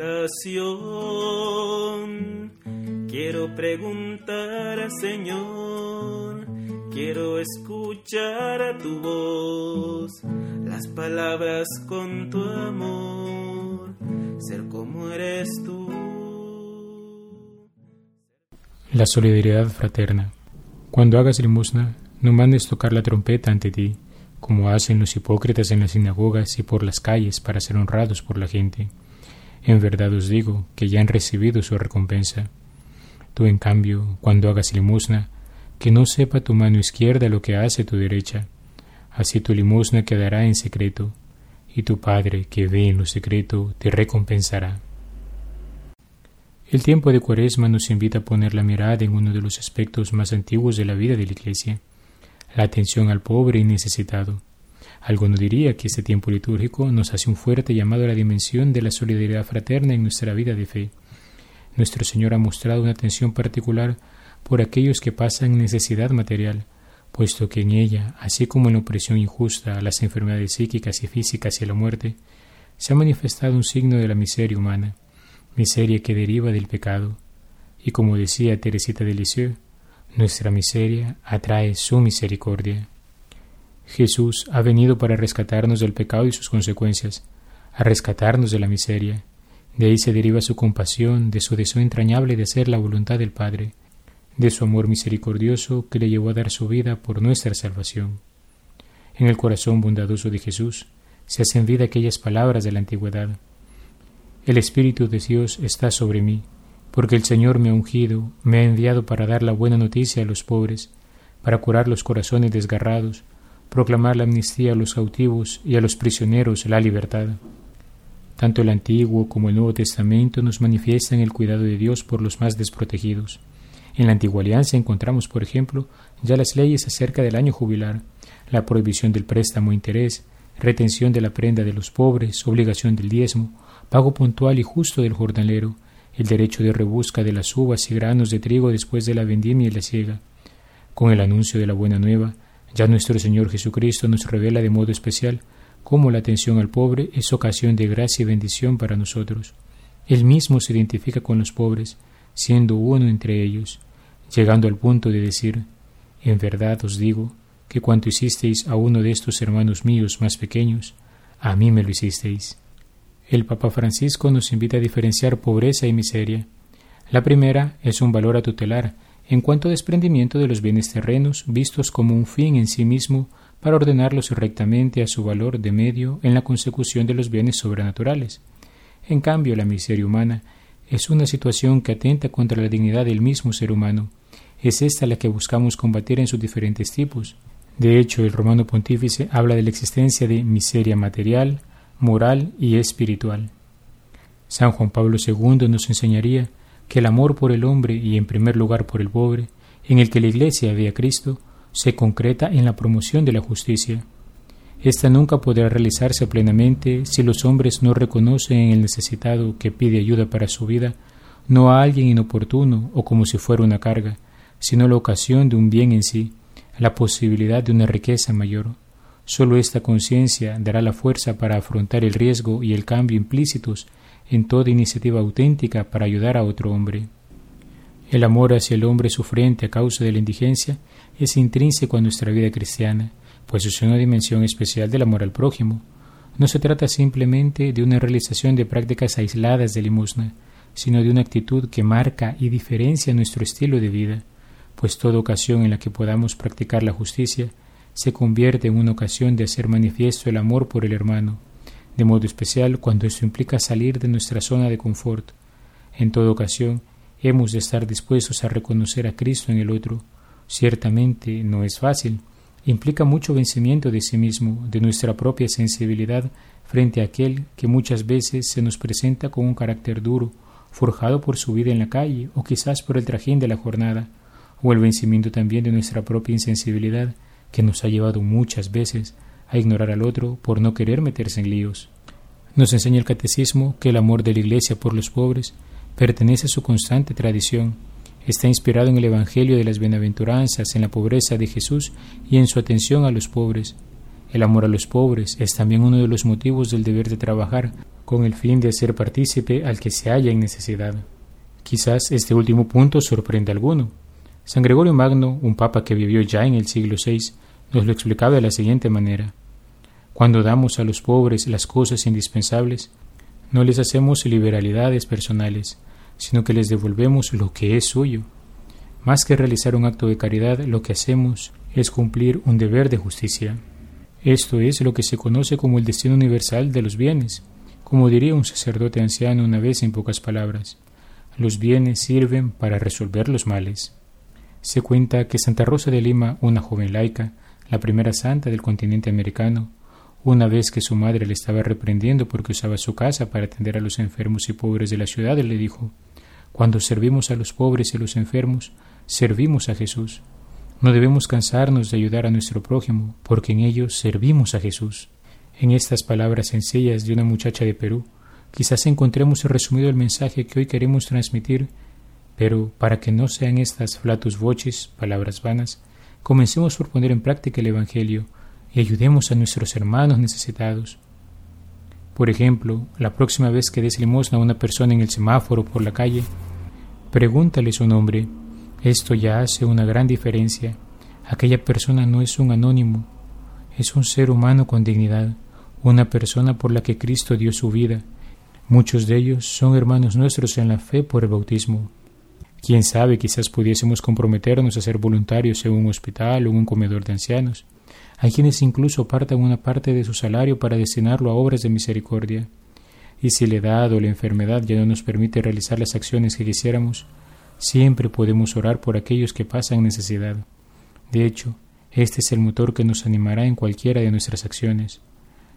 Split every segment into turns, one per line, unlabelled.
oración quiero preguntar al Señor, quiero escuchar a tu voz, las palabras con tu amor, ser como eres tú.
La solidaridad fraterna. Cuando hagas limosna, no mandes tocar la trompeta ante ti, como hacen los hipócritas en las sinagogas y por las calles para ser honrados por la gente. En verdad os digo que ya han recibido su recompensa. Tú, en cambio, cuando hagas limosna, que no sepa tu mano izquierda lo que hace tu derecha. Así tu limosna quedará en secreto, y tu Padre, que ve en lo secreto, te recompensará. El tiempo de Cuaresma nos invita a poner la mirada en uno de los aspectos más antiguos de la vida de la Iglesia, la atención al pobre y necesitado. Alguno diría que este tiempo litúrgico nos hace un fuerte llamado a la dimensión de la solidaridad fraterna en nuestra vida de fe. Nuestro Señor ha mostrado una atención particular por aquellos que pasan necesidad material, puesto que en ella, así como en la opresión injusta, las enfermedades psíquicas y físicas y la muerte, se ha manifestado un signo de la miseria humana, miseria que deriva del pecado. Y como decía Teresita de Lisieux, nuestra miseria atrae su misericordia. Jesús ha venido para rescatarnos del pecado y sus consecuencias, a rescatarnos de la miseria. De ahí se deriva su compasión, de su deseo entrañable de hacer la voluntad del Padre, de su amor misericordioso que le llevó a dar su vida por nuestra salvación. En el corazón bondadoso de Jesús se hacen vida aquellas palabras de la antigüedad. El Espíritu de Dios está sobre mí porque el Señor me ha ungido, me ha enviado para dar la buena noticia a los pobres, para curar los corazones desgarrados, proclamar la amnistía a los cautivos y a los prisioneros la libertad. Tanto el Antiguo como el Nuevo Testamento nos manifiestan el cuidado de Dios por los más desprotegidos. En la Antigua Alianza encontramos, por ejemplo, ya las leyes acerca del año jubilar, la prohibición del préstamo a interés, retención de la prenda de los pobres, obligación del diezmo, pago puntual y justo del jornalero, el derecho de rebusca de las uvas y granos de trigo después de la vendimia y la siega. Con el anuncio de la buena nueva, ya nuestro Señor Jesucristo nos revela de modo especial cómo la atención al pobre es ocasión de gracia y bendición para nosotros. Él mismo se identifica con los pobres, siendo uno entre ellos, llegando al punto de decir, en verdad os digo, que cuanto hicisteis a uno de estos hermanos míos más pequeños, a mí me lo hicisteis. El Papa Francisco nos invita a diferenciar pobreza y miseria. La primera es un valor a tutelar en cuanto a desprendimiento de los bienes terrenos vistos como un fin en sí mismo para ordenarlos rectamente a su valor de medio en la consecución de los bienes sobrenaturales. En cambio, la miseria humana es una situación que atenta contra la dignidad del mismo ser humano. Es esta la que buscamos combatir en sus diferentes tipos. De hecho, el romano pontífice habla de la existencia de miseria material, moral y espiritual. San Juan Pablo II nos enseñaría que el amor por el hombre y en primer lugar por el pobre, en el que la Iglesia ve a Cristo, se concreta en la promoción de la justicia. Esta nunca podrá realizarse plenamente si los hombres no reconocen en el necesitado que pide ayuda para su vida no a alguien inoportuno o como si fuera una carga, sino la ocasión de un bien en sí, la posibilidad de una riqueza mayor. Solo esta conciencia dará la fuerza para afrontar el riesgo y el cambio implícitos en toda iniciativa auténtica para ayudar a otro hombre. El amor hacia el hombre sufriente a causa de la indigencia es intrínseco a nuestra vida cristiana, pues es una dimensión especial del amor al prójimo. No se trata simplemente de una realización de prácticas aisladas de limosna, sino de una actitud que marca y diferencia nuestro estilo de vida, pues toda ocasión en la que podamos practicar la justicia se convierte en una ocasión de hacer manifiesto el amor por el hermano, de modo especial cuando esto implica salir de nuestra zona de confort. En toda ocasión, hemos de estar dispuestos a reconocer a Cristo en el otro. Ciertamente no es fácil, implica mucho vencimiento de sí mismo, de nuestra propia sensibilidad frente a aquel que muchas veces se nos presenta con un carácter duro, forjado por su vida en la calle o quizás por el trajín de la jornada, o el vencimiento también de nuestra propia insensibilidad que nos ha llevado muchas veces a ignorar al otro por no querer meterse en líos. Nos enseña el catecismo que el amor de la Iglesia por los pobres pertenece a su constante tradición, está inspirado en el Evangelio de las Bienaventuranzas, en la pobreza de Jesús y en su atención a los pobres. El amor a los pobres es también uno de los motivos del deber de trabajar con el fin de hacer partícipe al que se halla en necesidad. Quizás este último punto sorprenda a alguno. San Gregorio Magno, un papa que vivió ya en el siglo VI, nos lo explicaba de la siguiente manera. Cuando damos a los pobres las cosas indispensables, no les hacemos liberalidades personales, sino que les devolvemos lo que es suyo. Más que realizar un acto de caridad, lo que hacemos es cumplir un deber de justicia. Esto es lo que se conoce como el destino universal de los bienes, como diría un sacerdote anciano una vez en pocas palabras. Los bienes sirven para resolver los males. Se cuenta que Santa Rosa de Lima, una joven laica, la primera santa del continente americano, una vez que su madre le estaba reprendiendo porque usaba su casa para atender a los enfermos y pobres de la ciudad, le dijo Cuando servimos a los pobres y a los enfermos, servimos a Jesús. No debemos cansarnos de ayudar a nuestro prójimo, porque en ellos servimos a Jesús. En estas palabras sencillas de una muchacha de Perú, quizás encontremos resumido el mensaje que hoy queremos transmitir, pero para que no sean estas flatus voces, palabras vanas, comencemos por poner en práctica el Evangelio, y ayudemos a nuestros hermanos necesitados. Por ejemplo, la próxima vez que des limosna a una persona en el semáforo por la calle, pregúntale su nombre. Esto ya hace una gran diferencia. Aquella persona no es un anónimo, es un ser humano con dignidad, una persona por la que Cristo dio su vida. Muchos de ellos son hermanos nuestros en la fe por el bautismo. Quién sabe, quizás pudiésemos comprometernos a ser voluntarios en un hospital o en un comedor de ancianos. Hay quienes incluso apartan una parte de su salario para destinarlo a obras de misericordia. Y si la edad o la enfermedad ya no nos permite realizar las acciones que quisiéramos, siempre podemos orar por aquellos que pasan necesidad. De hecho, este es el motor que nos animará en cualquiera de nuestras acciones.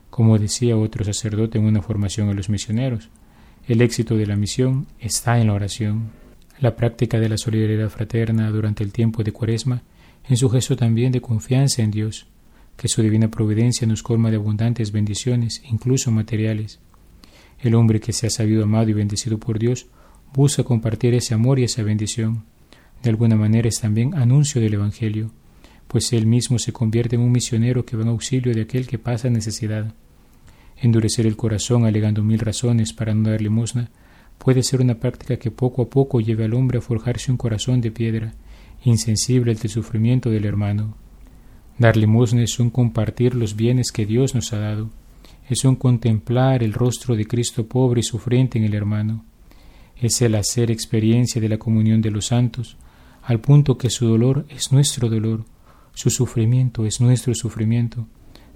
Como decía otro sacerdote en una formación a los misioneros, el éxito de la misión está en la oración. La práctica de la solidaridad fraterna durante el tiempo de Cuaresma es un gesto también de confianza en Dios, que su divina providencia nos colma de abundantes bendiciones, incluso materiales. El hombre que se ha sabido amado y bendecido por Dios busca compartir ese amor y esa bendición. De alguna manera es también anuncio del Evangelio, pues él mismo se convierte en un misionero que va en auxilio de aquel que pasa necesidad. Endurecer el corazón alegando mil razones para no dar limosna puede ser una práctica que poco a poco lleve al hombre a forjarse un corazón de piedra, insensible el sufrimiento del hermano. Dar limosna es un compartir los bienes que Dios nos ha dado, es un contemplar el rostro de Cristo pobre y sufriente en el hermano, es el hacer experiencia de la comunión de los santos, al punto que su dolor es nuestro dolor, su sufrimiento es nuestro sufrimiento,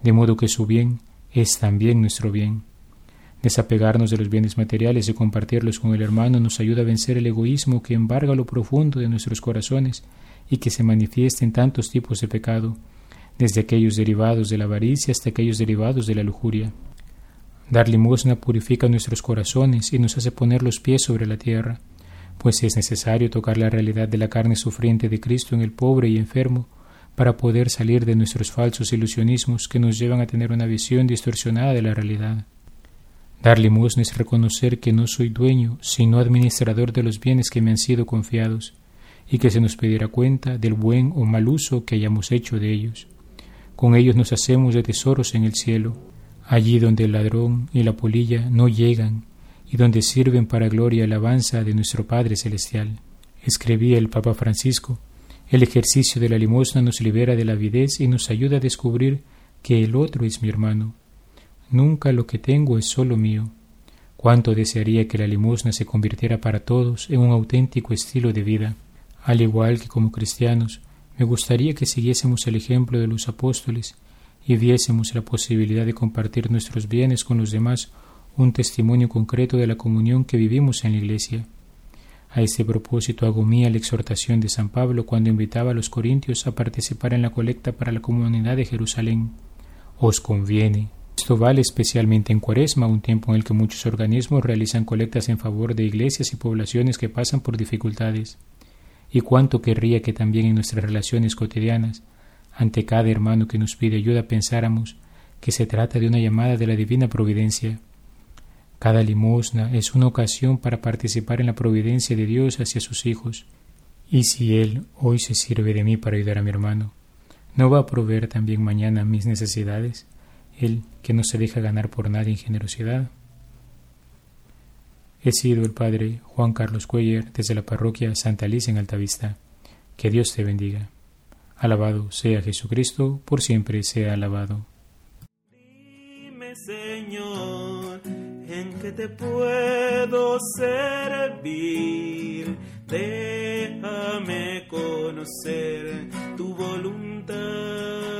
de modo que su bien es también nuestro bien. Desapegarnos de los bienes materiales y compartirlos con el hermano nos ayuda a vencer el egoísmo que embarga lo profundo de nuestros corazones y que se manifiesta en tantos tipos de pecado, desde aquellos derivados de la avaricia hasta aquellos derivados de la lujuria. Dar limosna purifica nuestros corazones y nos hace poner los pies sobre la tierra, pues es necesario tocar la realidad de la carne sufriente de Cristo en el pobre y enfermo para poder salir de nuestros falsos ilusionismos que nos llevan a tener una visión distorsionada de la realidad. Dar limosna es reconocer que no soy dueño, sino administrador de los bienes que me han sido confiados, y que se nos pedirá cuenta del buen o mal uso que hayamos hecho de ellos. Con ellos nos hacemos de tesoros en el cielo, allí donde el ladrón y la polilla no llegan y donde sirven para gloria y alabanza de nuestro Padre Celestial. Escribía el Papa Francisco, el ejercicio de la limosna nos libera de la avidez y nos ayuda a descubrir que el otro es mi hermano. Nunca lo que tengo es solo mío. Cuánto desearía que la limosna se convirtiera para todos en un auténtico estilo de vida. Al igual que como cristianos, me gustaría que siguiésemos el ejemplo de los apóstoles y viésemos la posibilidad de compartir nuestros bienes con los demás, un testimonio concreto de la comunión que vivimos en la Iglesia. A este propósito hago mía la exhortación de San Pablo cuando invitaba a los corintios a participar en la colecta para la comunidad de Jerusalén. Os conviene. Esto vale especialmente en Cuaresma, un tiempo en el que muchos organismos realizan colectas en favor de iglesias y poblaciones que pasan por dificultades y cuánto querría que también en nuestras relaciones cotidianas, ante cada hermano que nos pide ayuda, pensáramos que se trata de una llamada de la divina providencia. Cada limosna es una ocasión para participar en la providencia de Dios hacia sus hijos. Y si Él hoy se sirve de mí para ayudar a mi hermano, ¿no va a proveer también mañana mis necesidades? Él que no se deja ganar por nadie en generosidad. He sido el Padre Juan Carlos Cuellar desde la parroquia Santa Alicia en Altavista. Que Dios te bendiga. Alabado sea Jesucristo, por siempre sea alabado.
Dime, Señor, en que te puedo servir. Déjame conocer tu voluntad.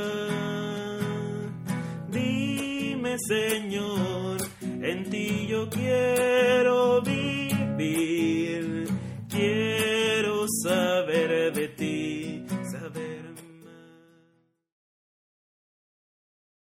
Señor, en ti yo quiero vivir, quiero saber de ti